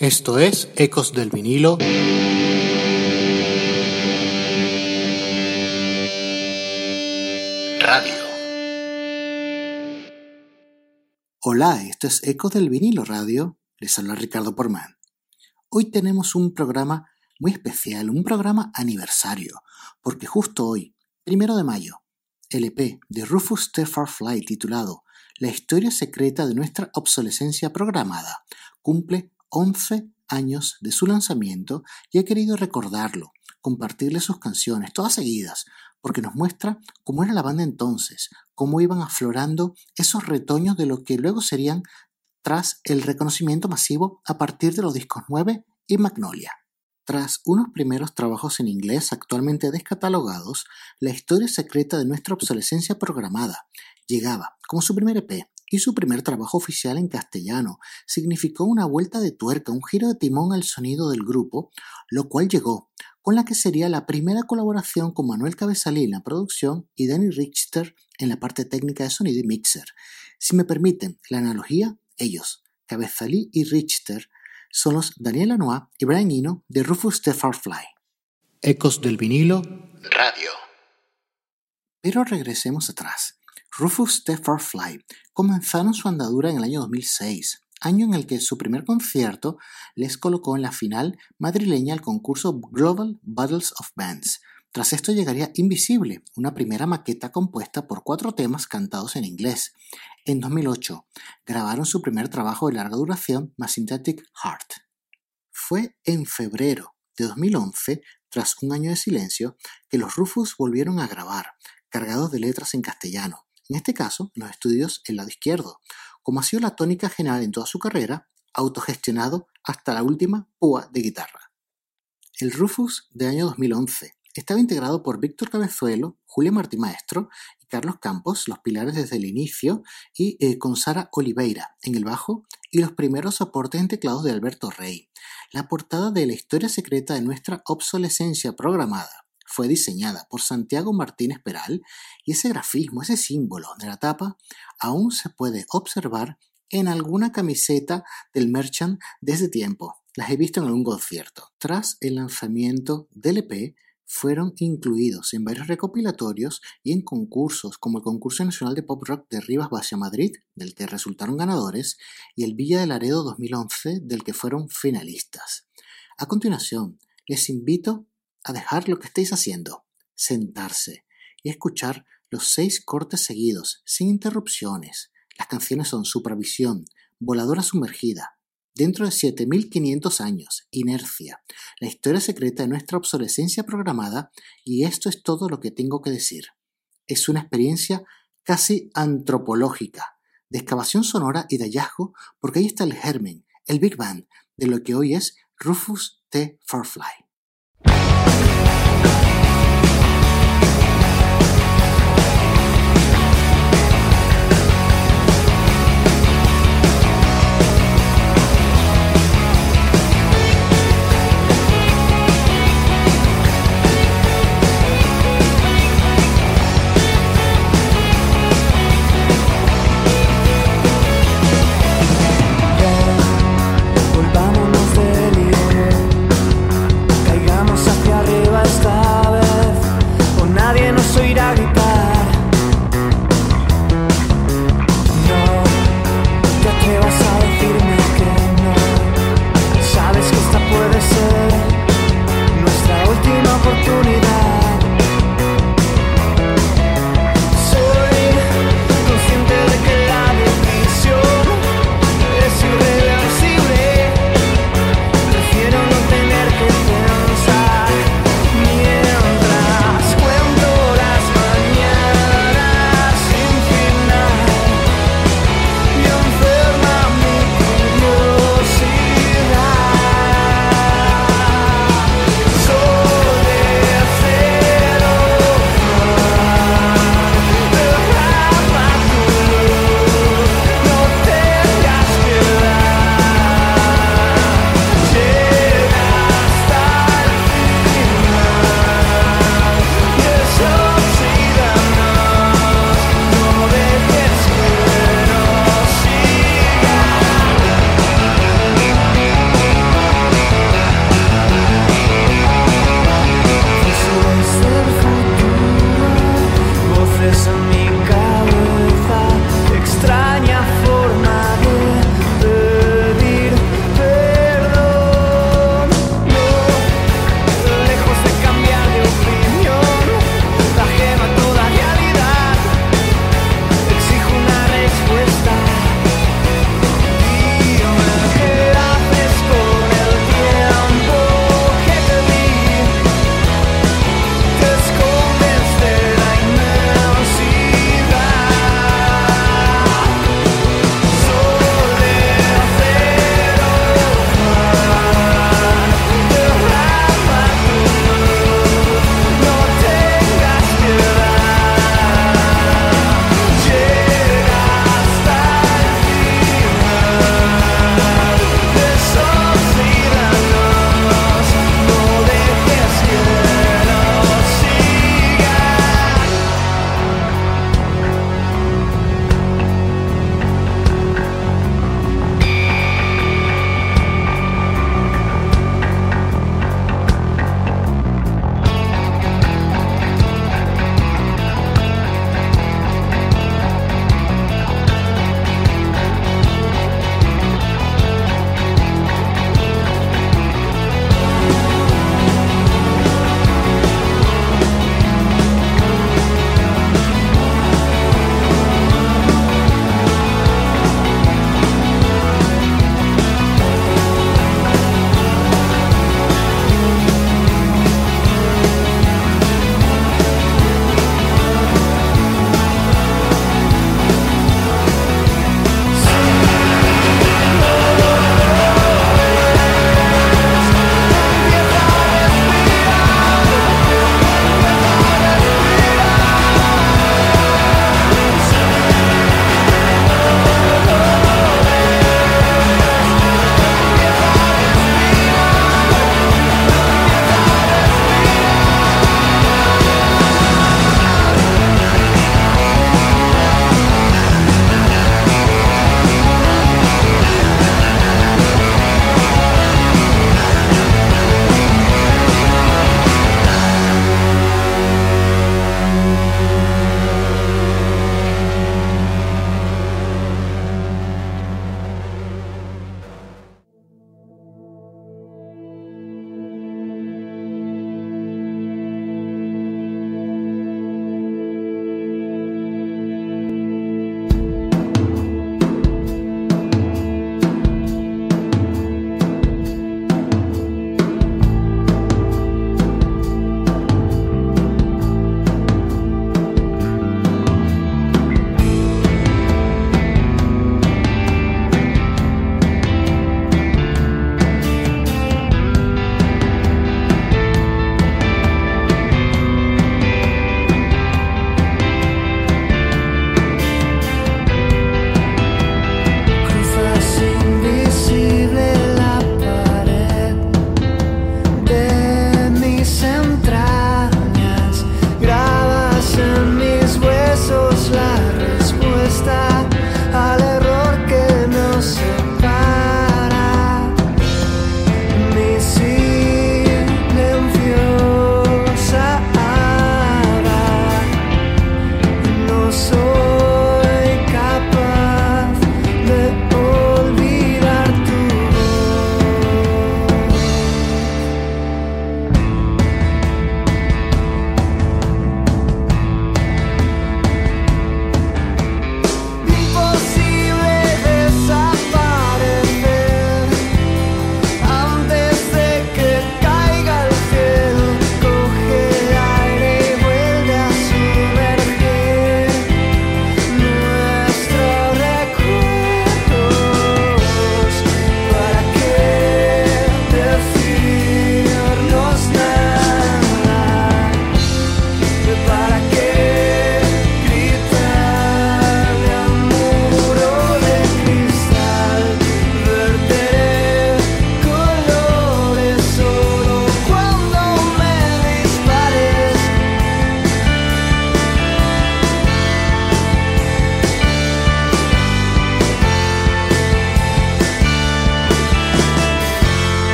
Esto es Ecos del vinilo. Radio. Hola, esto es Ecos del vinilo radio. Les habla Ricardo Porman. Hoy tenemos un programa muy especial, un programa aniversario, porque justo hoy, primero de mayo, el EP de Rufus T. Farfly titulado La historia secreta de nuestra obsolescencia programada cumple 11 años de su lanzamiento y he querido recordarlo, compartirle sus canciones, todas seguidas, porque nos muestra cómo era la banda entonces, cómo iban aflorando esos retoños de lo que luego serían tras el reconocimiento masivo a partir de los discos 9 y Magnolia. Tras unos primeros trabajos en inglés actualmente descatalogados, la historia secreta de nuestra obsolescencia programada llegaba como su primer EP y su primer trabajo oficial en castellano. Significó una vuelta de tuerca, un giro de timón al sonido del grupo, lo cual llegó con la que sería la primera colaboración con Manuel Cabezalí en la producción y Danny Richter en la parte técnica de sonido y mixer. Si me permiten la analogía, ellos, Cabezalí y Richter, son los Daniel Lanois y Brian Eno de Rufus the Farfly. Ecos del vinilo, radio. Pero regresemos atrás. Rufus the Farfly comenzaron su andadura en el año 2006, año en el que su primer concierto les colocó en la final madrileña al concurso Global Battles of Bands. Tras esto llegaría Invisible, una primera maqueta compuesta por cuatro temas cantados en inglés. En 2008 grabaron su primer trabajo de larga duración, My Synthetic Heart. Fue en febrero de 2011, tras un año de silencio, que los Rufus volvieron a grabar, cargados de letras en castellano en este caso los estudios el lado izquierdo, como ha sido la tónica general en toda su carrera, autogestionado hasta la última púa de guitarra. El Rufus de año 2011 estaba integrado por Víctor Cabezuelo, Julia Martí Maestro y Carlos Campos, los pilares desde el inicio, y eh, con Sara Oliveira en el bajo y los primeros soportes en teclados de Alberto Rey. La portada de La historia secreta de nuestra obsolescencia programada fue diseñada por Santiago Martínez Peral y ese grafismo, ese símbolo de la tapa, aún se puede observar en alguna camiseta del Merchant desde tiempo. Las he visto en algún concierto. Tras el lanzamiento del EP, fueron incluidos en varios recopilatorios y en concursos como el Concurso Nacional de Pop Rock de Rivas Vacia Madrid, del que resultaron ganadores, y el Villa de Laredo 2011, del que fueron finalistas. A continuación, les invito a dejar lo que estéis haciendo, sentarse y escuchar los seis cortes seguidos, sin interrupciones. Las canciones son Supervisión, Voladora Sumergida, Dentro de 7500 años, Inercia, La historia secreta de nuestra obsolescencia programada y esto es todo lo que tengo que decir. Es una experiencia casi antropológica, de excavación sonora y de hallazgo, porque ahí está el germen, el Big Bang, de lo que hoy es Rufus T. Farfly.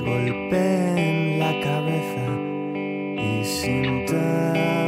golpeen la cabeza y sinta